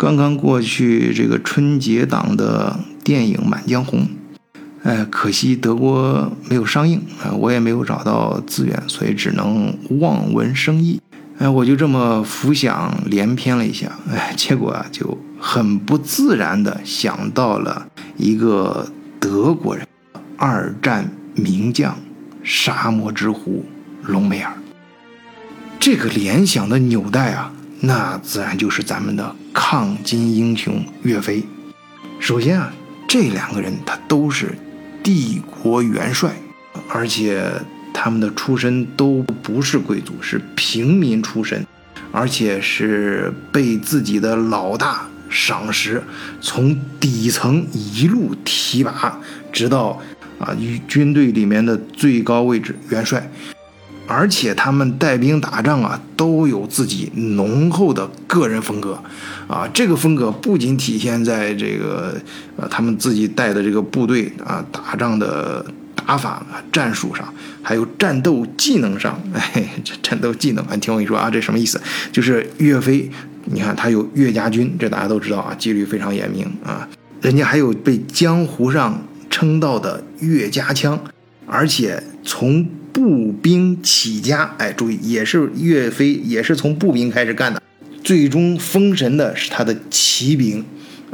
刚刚过去这个春节档的电影《满江红》，哎，可惜德国没有上映啊，我也没有找到资源，所以只能望文生义。哎，我就这么浮想联翩了一下，哎，结果啊，就很不自然的想到了一个德国人，二战名将，沙漠之狐隆美尔。这个联想的纽带啊，那自然就是咱们的抗金英雄岳飞。首先啊，这两个人他都是帝国元帅，而且他们的出身都不是贵族，是平民出身，而且是被自己的老大赏识，从底层一路提拔，直到啊军队里面的最高位置元帅。而且他们带兵打仗啊，都有自己浓厚的个人风格，啊，这个风格不仅体现在这个呃他们自己带的这个部队啊打仗的打法、战术上，还有战斗技能上。哎，这战斗技能，你听我跟你说啊，这什么意思？就是岳飞，你看他有岳家军，这大家都知道啊，纪律非常严明啊。人家还有被江湖上称道的岳家枪，而且从步兵起家，哎，注意，也是岳飞，也是从步兵开始干的。最终封神的是他的骑兵，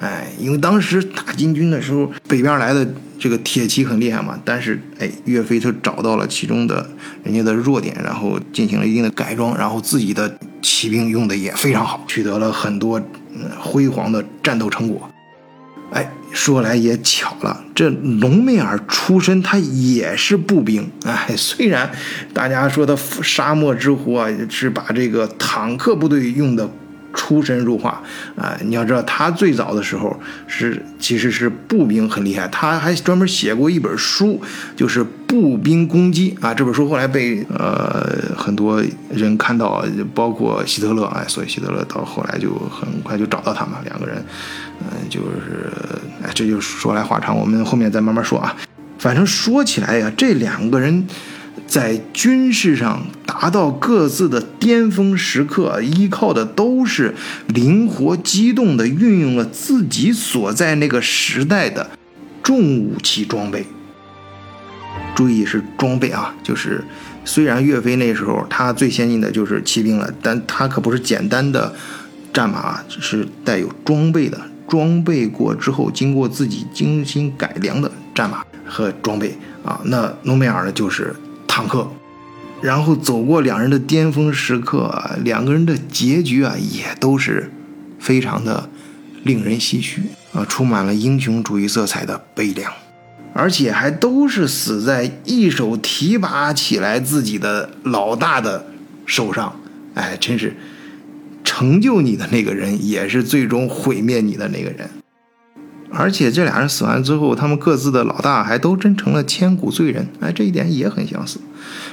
哎，因为当时打金军的时候，北边来的这个铁骑很厉害嘛。但是，哎，岳飞他找到了其中的人家的弱点，然后进行了一定的改装，然后自己的骑兵用的也非常好，取得了很多辉煌的战斗成果。哎，说来也巧了，这隆美尔出身他也是步兵。哎，虽然大家说的沙漠之狐啊，是把这个坦克部队用的。出神入化啊！你要知道，他最早的时候是其实是步兵很厉害，他还专门写过一本书，就是步兵攻击啊。这本书后来被呃很多人看到，包括希特勒哎，所以希特勒到后来就很快就找到他们两个人，嗯，就是哎，这就说来话长，我们后面再慢慢说啊。反正说起来呀，这两个人。在军事上达到各自的巅峰时刻，依靠的都是灵活机动的运用了自己所在那个时代的重武器装备。注意是装备啊，就是虽然岳飞那时候他最先进的就是骑兵了，但他可不是简单的战马，是带有装备的，装备过之后经过自己精心改良的战马和装备啊。那隆美尔呢，就是。坦克，然后走过两人的巅峰时刻，两个人的结局啊，也都是非常的令人唏嘘啊，充满了英雄主义色彩的悲凉，而且还都是死在一手提拔起来自己的老大的手上，哎，真是成就你的那个人，也是最终毁灭你的那个人。而且这俩人死完之后，他们各自的老大还都真成了千古罪人，哎，这一点也很相似，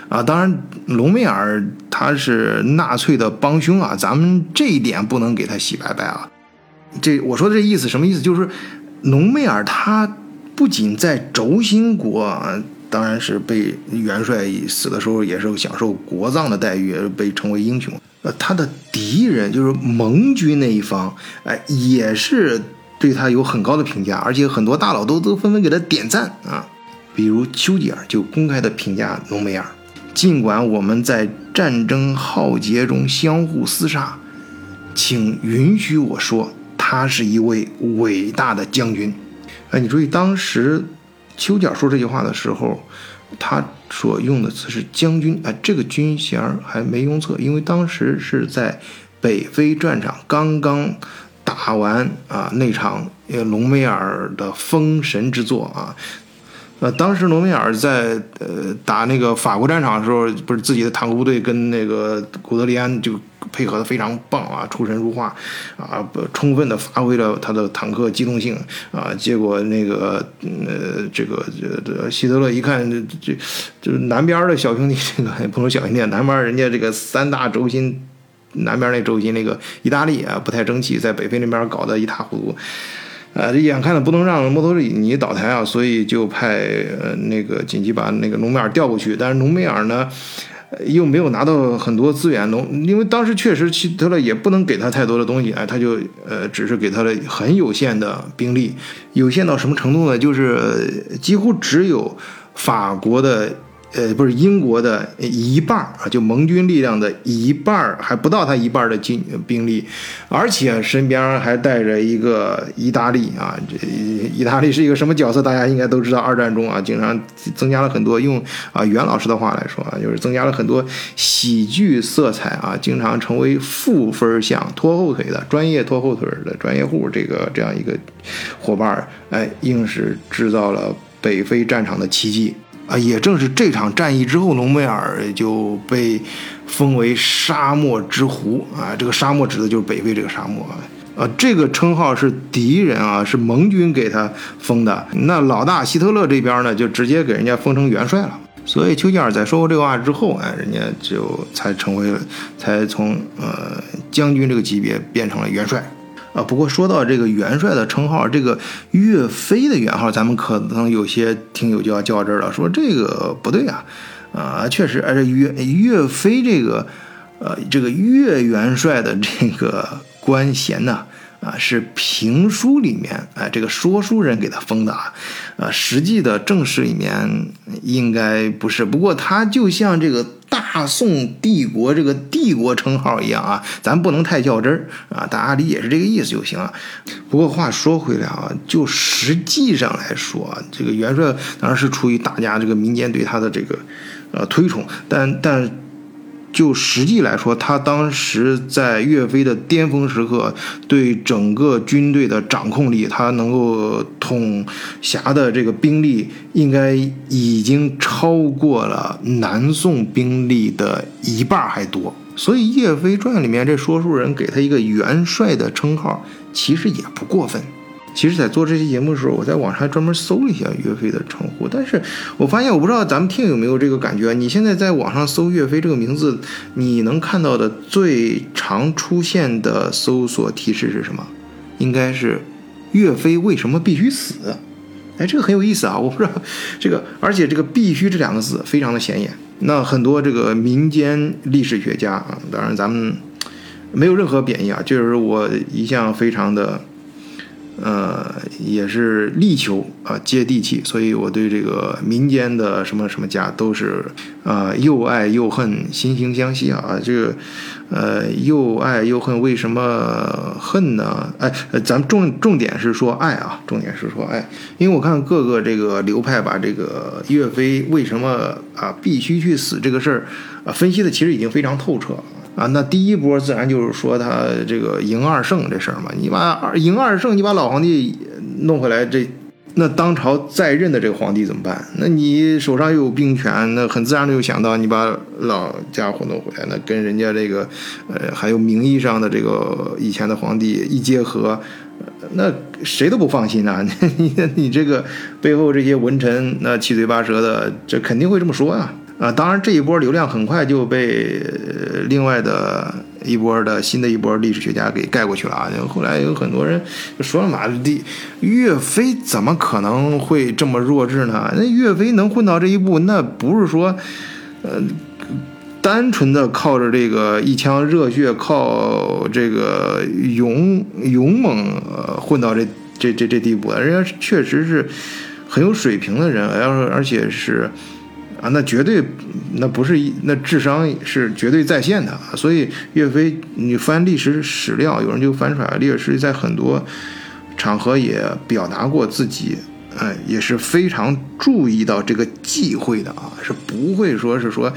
啊，当然隆美尔他是纳粹的帮凶啊，咱们这一点不能给他洗白白啊。这我说的这意思什么意思？就是隆美尔他不仅在轴心国啊，当然是被元帅死的时候也是享受国葬的待遇，被称为英雄。呃，他的敌人就是盟军那一方，哎，也是。对他有很高的评价，而且很多大佬都都纷纷给他点赞啊。比如丘吉尔就公开的评价隆美尔：尽管我们在战争浩劫中相互厮杀，请允许我说，他是一位伟大的将军。哎，你注意，当时丘吉尔说这句话的时候，他所用的词是将军，哎，这个军衔还没用错，因为当时是在北非战场刚刚。打完啊那场呃隆美尔的封神之作啊，呃当时隆美尔在呃打那个法国战场的时候，不是自己的坦克部队跟那个古德里安就配合的非常棒啊，出神入化啊，充分的发挥了他的坦克机动性啊，结果那个呃这个这这希特勒一看这这就是南边的小兄弟，这个 不能小兄弟，南边人家这个三大轴心。南边那轴心那个意大利啊不太争气，在北非那边搞得一塌糊涂，呃，这眼看着不能让墨索里尼倒台啊，所以就派呃那个紧急把那个隆美尔调过去。但是隆美尔呢，又没有拿到很多资源，隆因为当时确实希特勒也不能给他太多的东西，哎，他就呃只是给他了很有限的兵力，有限到什么程度呢？就是几乎只有法国的。呃，不是英国的一半啊，就盟军力量的一半还不到他一半的军兵力，而且身边还带着一个意大利啊，这意大利是一个什么角色？大家应该都知道，二战中啊，经常增加了很多用啊袁老师的话来说啊，就是增加了很多喜剧色彩啊，经常成为负分项、拖后腿的专业拖后腿的专业户，这个这样一个伙伴，哎，硬是制造了北非战场的奇迹。啊，也正是这场战役之后，隆美尔就被封为沙漠之狐啊。这个沙漠指的就是北非这个沙漠啊。这个称号是敌人啊，是盟军给他封的。那老大希特勒这边呢，就直接给人家封成元帅了。所以丘吉尔在说过这个话之后，哎，人家就才成为，才从呃将军这个级别变成了元帅。啊，不过说到这个元帅的称号，这个岳飞的元号，咱们可能有些听友就要较真了，说这个不对啊，啊，确实，而且岳岳飞这个，呃，这个岳元帅的这个官衔呢。啊是评书里面，哎，这个说书人给他封的啊，啊，实际的正史里面应该不是。不过他就像这个大宋帝国这个帝国称号一样啊，咱不能太较真儿啊，大家理解是这个意思就行了。不过话说回来啊，就实际上来说啊，这个元帅当然是出于大家这个民间对他的这个呃推崇，但但。就实际来说，他当时在岳飞的巅峰时刻，对整个军队的掌控力，他能够统辖的这个兵力，应该已经超过了南宋兵力的一半还多。所以《岳飞传》里面这说书人给他一个元帅的称号，其实也不过分。其实，在做这期节目的时候，我在网上还专门搜了一下岳飞的称呼，但是我发现，我不知道咱们听有没有这个感觉。你现在在网上搜岳飞这个名字，你能看到的最常出现的搜索提示是什么？应该是岳飞为什么必须死？哎，这个很有意思啊！我不知道这个，而且这个“必须”这两个字非常的显眼。那很多这个民间历史学家啊，当然咱们没有任何贬义啊，就是我一向非常的。呃，也是力求啊接地气，所以我对这个民间的什么什么家都是啊又爱又恨，惺惺相惜啊。这个呃又爱又恨，为什么恨呢？哎，咱们重重点是说爱啊，重点是说爱，因为我看各个这个流派把这个岳飞为什么啊必须去死这个事儿啊分析的其实已经非常透彻了。啊，那第一波自然就是说他这个赢二胜这事儿嘛，你把二赢二胜，你把老皇帝弄回来，这那当朝在任的这个皇帝怎么办？那你手上又有兵权，那很自然的就想到你把老家伙弄回来，那跟人家这个呃还有名义上的这个以前的皇帝一结合，那谁都不放心呐。你你这个背后这些文臣那七嘴八舌的，这肯定会这么说啊。啊，当然这一波流量很快就被另外的一波的新的一波历史学家给盖过去了啊！后来有很多人说了嘛，的岳飞怎么可能会这么弱智呢？那岳飞能混到这一步，那不是说，呃，单纯的靠着这个一腔热血，靠这个勇勇猛呃混到这这这这地步，人家确实是很有水平的人，而而且是。啊，那绝对，那不是一，那智商是绝对在线的。所以岳飞，你翻历史史料，有人就翻出来，历史在很多场合也表达过自己，哎，也是非常注意到这个忌讳的啊，是不会说是说，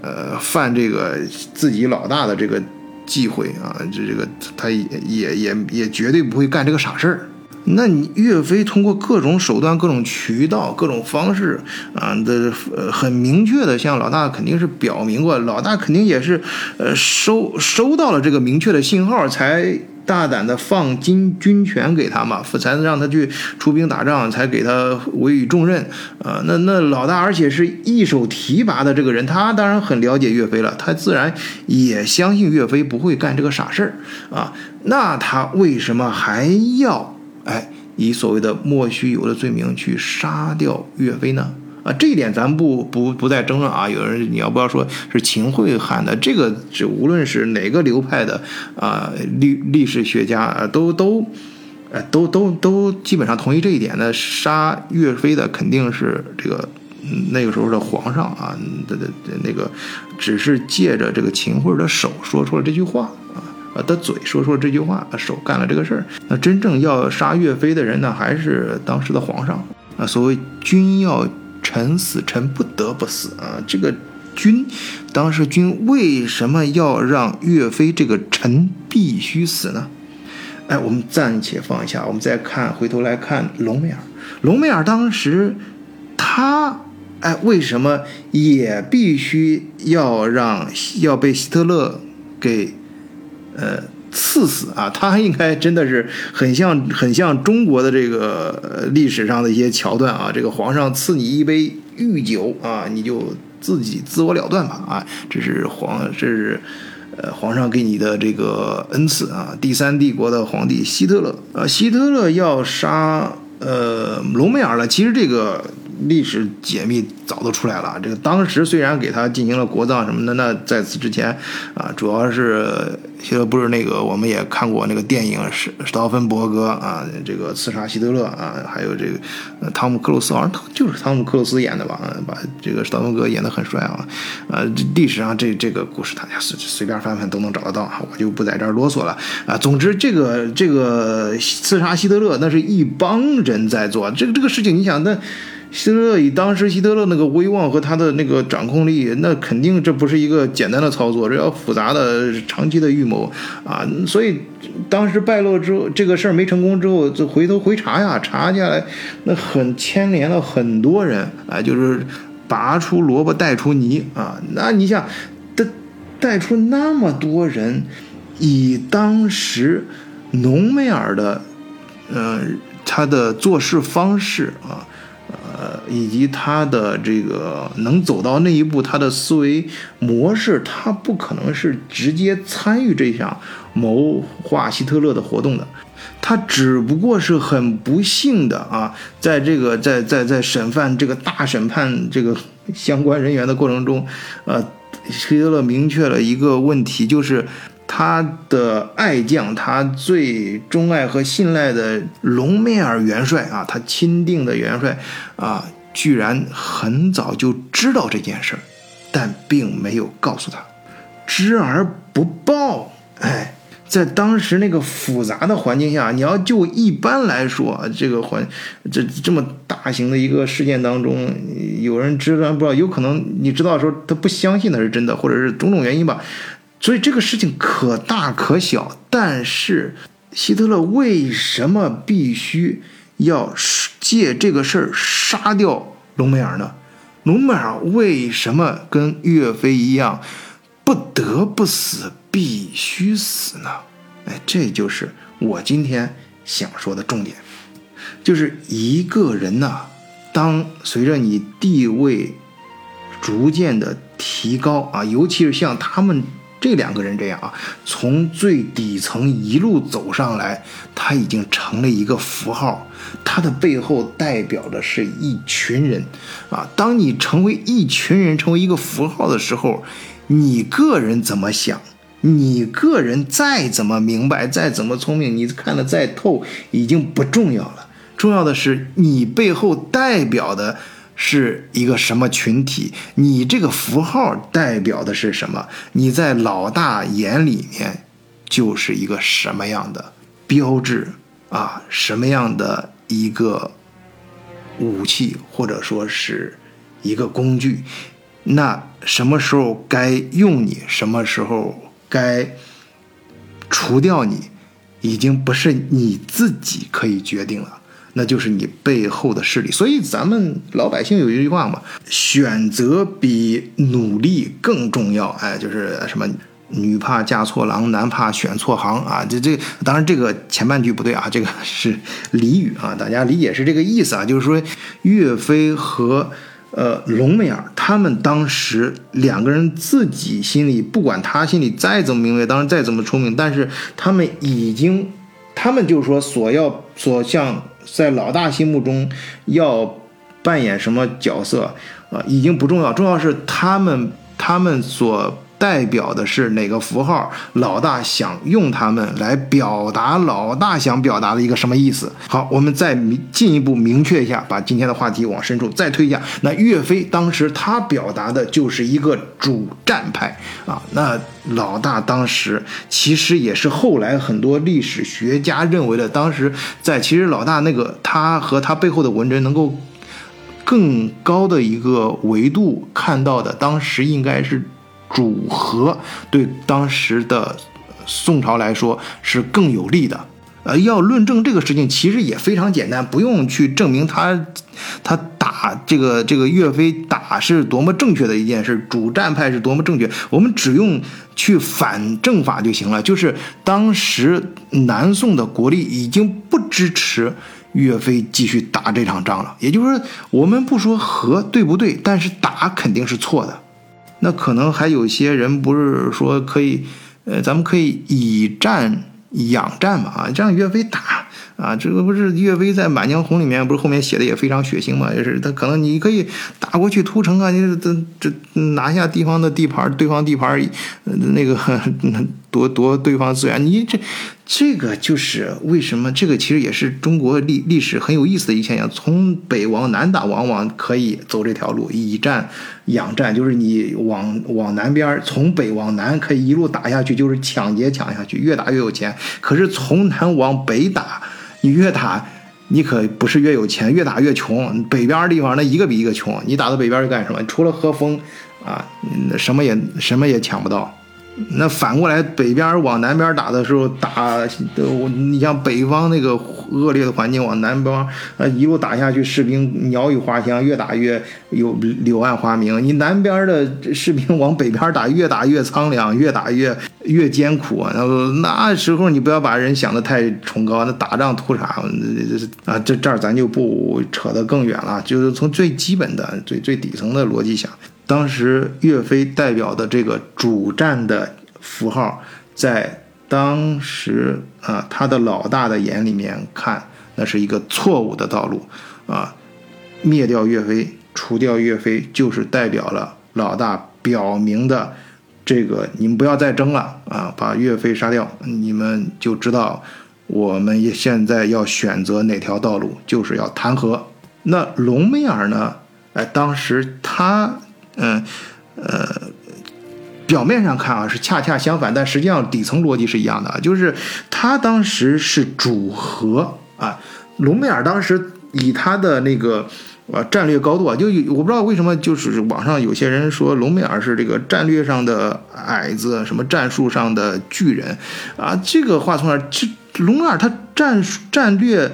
呃，犯这个自己老大的这个忌讳啊，这这个他也也也也绝对不会干这个傻事儿。那你岳飞通过各种手段、各种渠道、各种方式啊的，呃，很明确的向老大肯定是表明过，老大肯定也是，呃，收收到了这个明确的信号，才大胆的放军军权给他嘛，才让他去出兵打仗，才给他委以重任啊。那那老大，而且是一手提拔的这个人，他当然很了解岳飞了，他自然也相信岳飞不会干这个傻事儿啊。那他为什么还要？哎，以所谓的莫须有的罪名去杀掉岳飞呢？啊，这一点咱不不不再争论啊。有人你要不要说是秦桧喊的？这个是无论是哪个流派的啊历历史学家啊，都都，呃，都都都基本上同意这一点。那杀岳飞的肯定是这个那个时候的皇上啊，的的那个只是借着这个秦桧的手说出了这句话啊，啊的嘴说出了这句话，手干了这个事儿。那真正要杀岳飞的人呢，还是当时的皇上啊。所谓君要。臣死，臣不得不死啊！这个君，当时君为什么要让岳飞这个臣必须死呢？哎，我们暂且放一下，我们再看，回头来看隆美尔。隆美尔当时他哎，为什么也必须要让要被希特勒给呃？赐死啊！他应该真的是很像很像中国的这个历史上的一些桥段啊。这个皇上赐你一杯御酒啊，你就自己自我了断吧啊！这是皇这是呃皇上给你的这个恩赐啊。第三帝国的皇帝希特勒啊，希特勒要杀呃隆美尔了。其实这个。历史解密早都出来了。这个当时虽然给他进行了国葬什么的，那在此之前啊，主要是希特不是那个，我们也看过那个电影《史史道芬伯格》啊，这个刺杀希特勒啊，还有这个汤姆克鲁斯，好像就是汤姆克鲁斯演的吧？把这个史道芬格演得很帅啊。呃，历史上这这个故事大家随随便翻翻都能找得到，我就不在这儿啰嗦了啊。总之，这个这个刺杀希特勒，那是一帮人在做这个这个事情，你想那。希特勒以当时希特勒那个威望和他的那个掌控力，那肯定这不是一个简单的操作，这要复杂的长期的预谋啊！所以当时败落之后，这个事儿没成功之后，就回头回查呀，查下来那很牵连了很多人啊，就是拔出萝卜带出泥啊！那你想，带带出那么多人，以当时浓梅尔的，嗯，他的做事方式啊。以及他的这个能走到那一步，他的思维模式，他不可能是直接参与这项谋划希特勒的活动的，他只不过是很不幸的啊，在这个在在在审判这个大审判这个相关人员的过程中，呃，希特勒明确了一个问题，就是。他的爱将，他最钟爱和信赖的隆美尔元帅啊，他钦定的元帅啊，居然很早就知道这件事儿，但并没有告诉他，知而不报。哎，在当时那个复杂的环境下，你要就一般来说，这个环这这么大型的一个事件当中，有人知道不知道？有可能你知道的时候，他不相信那是真的，或者是种种原因吧。所以这个事情可大可小，但是希特勒为什么必须要借这个事儿杀掉隆美尔呢？隆美尔为什么跟岳飞一样不得不死、必须死呢？哎，这就是我今天想说的重点，就是一个人呐，当随着你地位逐渐的提高啊，尤其是像他们。这两个人这样啊，从最底层一路走上来，他已经成了一个符号，他的背后代表的是一群人啊。当你成为一群人，成为一个符号的时候，你个人怎么想，你个人再怎么明白，再怎么聪明，你看得再透，已经不重要了。重要的是你背后代表的。是一个什么群体？你这个符号代表的是什么？你在老大眼里面就是一个什么样的标志啊？什么样的一个武器，或者说是一个工具？那什么时候该用你？什么时候该除掉你？已经不是你自己可以决定了。那就是你背后的势力，所以咱们老百姓有一句话嘛，选择比努力更重要。哎，就是什么女怕嫁错郎，男怕选错行啊。这这，当然这个前半句不对啊，这个是俚语啊，大家理解是这个意思啊。就是说，岳飞和呃隆美尔他们当时两个人自己心里，不管他心里再怎么明白，当然再怎么聪明，但是他们已经，他们就是说所要所向。在老大心目中，要扮演什么角色啊，已经不重要，重要是他们他们所。代表的是哪个符号？老大想用它们来表达老大想表达的一个什么意思？好，我们再进一步明确一下，把今天的话题往深处再推一下。那岳飞当时他表达的就是一个主战派啊。那老大当时其实也是后来很多历史学家认为的，当时在其实老大那个他和他背后的文人能够更高的一个维度看到的，当时应该是。主和对当时的宋朝来说是更有利的，呃，要论证这个事情其实也非常简单，不用去证明他他打这个这个岳飞打是多么正确的一件事，主战派是多么正确，我们只用去反证法就行了。就是当时南宋的国力已经不支持岳飞继续打这场仗了，也就是说，我们不说和对不对，但是打肯定是错的。那可能还有些人不是说可以，呃，咱们可以以战养战嘛啊，让岳飞打啊，这个不是岳飞在《满江红》里面不是后面写的也非常血腥嘛，也是他可能你可以打过去屠城啊，你这这拿下地方的地盘，对方地盘，那个夺夺对方资源，你这。这个就是为什么这个其实也是中国历历史很有意思的一现象。从北往南打，往往可以走这条路，以战养战，就是你往往南边，从北往南可以一路打下去，就是抢劫抢下去，越打越有钱。可是从南往北打，你越打你可不是越有钱，越打越穷。北边地方那一个比一个穷，你打到北边去干什么？除了喝风啊，什么也什么也抢不到。那反过来，北边往南边打的时候，打我你像北方那个恶劣的环境，往南方啊一路打下去，士兵鸟语花香，越打越有柳暗花明。你南边的士兵往北边打，越打越苍凉，越打越越艰苦。那那时候你不要把人想的太崇高，那打仗图啥？啊，这这儿咱就不扯得更远了，就是从最基本的、最最底层的逻辑想。当时岳飞代表的这个主战的符号，在当时啊，他的老大的眼里面看，那是一个错误的道路啊。灭掉岳飞，除掉岳飞，就是代表了老大表明的这个，你们不要再争了啊，把岳飞杀掉，你们就知道我们也现在要选择哪条道路，就是要谈和。那隆美尔呢？哎，当时他。嗯，呃，表面上看啊是恰恰相反，但实际上底层逻辑是一样的啊。就是他当时是主和啊，隆美尔当时以他的那个呃战略高度啊，就我不知道为什么，就是网上有些人说隆美尔是这个战略上的矮子，什么战术上的巨人啊。这个话从哪？这隆美尔他战战略。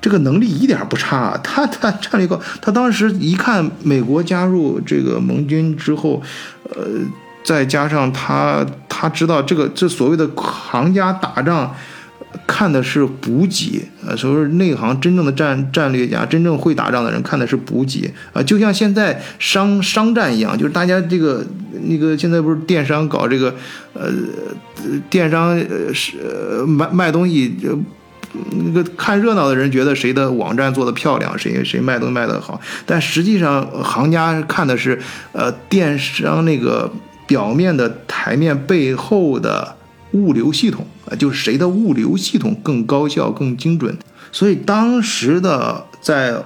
这个能力一点不差，他他战略高，他当时一看美国加入这个盟军之后，呃，再加上他他知道这个这所谓的行家打仗看的是补给，呃，所谓内行真正的战战略家，真正会打仗的人看的是补给啊，就像现在商商战一样，就是大家这个那个现在不是电商搞这个，呃，电商呃是卖卖东西那个看热闹的人觉得谁的网站做的漂亮，谁谁卖东西卖的好，但实际上行家看的是，呃，电商那个表面的台面背后的物流系统啊，就是谁的物流系统更高效、更精准。所以当时的在。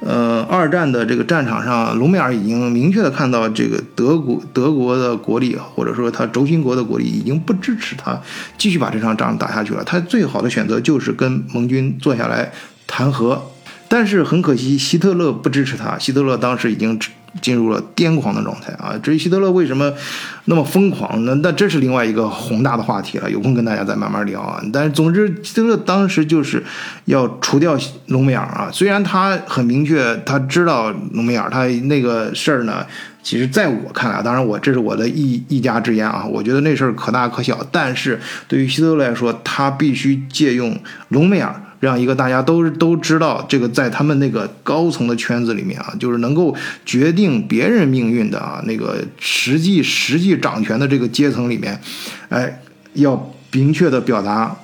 呃，二战的这个战场上，隆美尔已经明确的看到，这个德国德国的国力，或者说他轴心国的国力，已经不支持他继续把这场仗打下去了。他最好的选择就是跟盟军坐下来谈和。但是很可惜，希特勒不支持他。希特勒当时已经进入了癫狂的状态啊！至于希特勒为什么那么疯狂，那那这是另外一个宏大的话题了，有空跟大家再慢慢聊啊。但是总之，希特勒当时就是要除掉隆美尔啊。虽然他很明确，他知道隆美尔，他那个事儿呢，其实在我看来，当然我这是我的一一家之言啊，我觉得那事儿可大可小。但是对于希特勒来说，他必须借用隆美尔。让一个大家都都知道，这个在他们那个高层的圈子里面啊，就是能够决定别人命运的啊，那个实际实际掌权的这个阶层里面，哎，要明确的表达，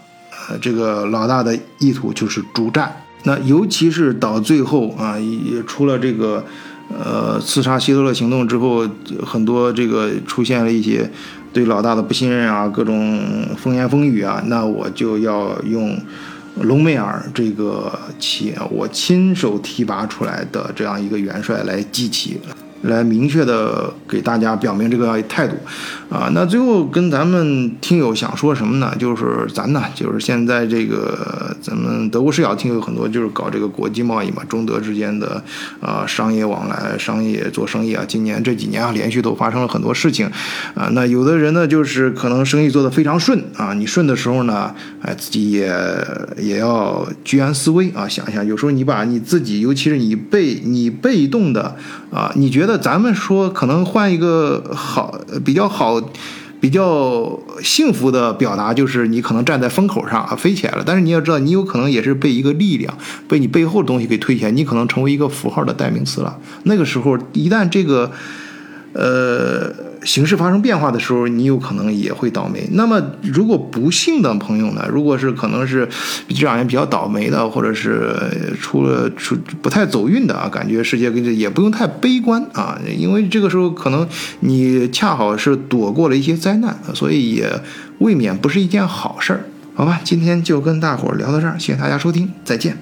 呃，这个老大的意图就是主战。那尤其是到最后啊，也出了这个呃刺杀希特勒行动之后，很多这个出现了一些对老大的不信任啊，各种风言风语啊，那我就要用隆美尔这个企业我亲手提拔出来的这样一个元帅来记起。来明确的给大家表明这个态度，啊，那最后跟咱们听友想说什么呢？就是咱呢，就是现在这个咱们德国视角听友很多，就是搞这个国际贸易嘛，中德之间的啊商业往来、商业做生意啊，今年这几年啊连续都发生了很多事情，啊，那有的人呢就是可能生意做得非常顺啊，你顺的时候呢，哎，自己也也要居安思危啊，想一想，有时候你把你自己，尤其是你被你被动的啊，你觉得。咱们说，可能换一个好、比较好、比较幸福的表达，就是你可能站在风口上啊，飞起来了。但是你要知道，你有可能也是被一个力量，被你背后的东西给推起来，你可能成为一个符号的代名词了。那个时候，一旦这个，呃。形势发生变化的时候，你有可能也会倒霉。那么，如果不幸的朋友呢？如果是可能是这两年比较倒霉的，或者是出了出不太走运的啊，感觉世界跟这也不用太悲观啊，因为这个时候可能你恰好是躲过了一些灾难，所以也未免不是一件好事儿。好吧，今天就跟大伙儿聊到这儿，谢谢大家收听，再见。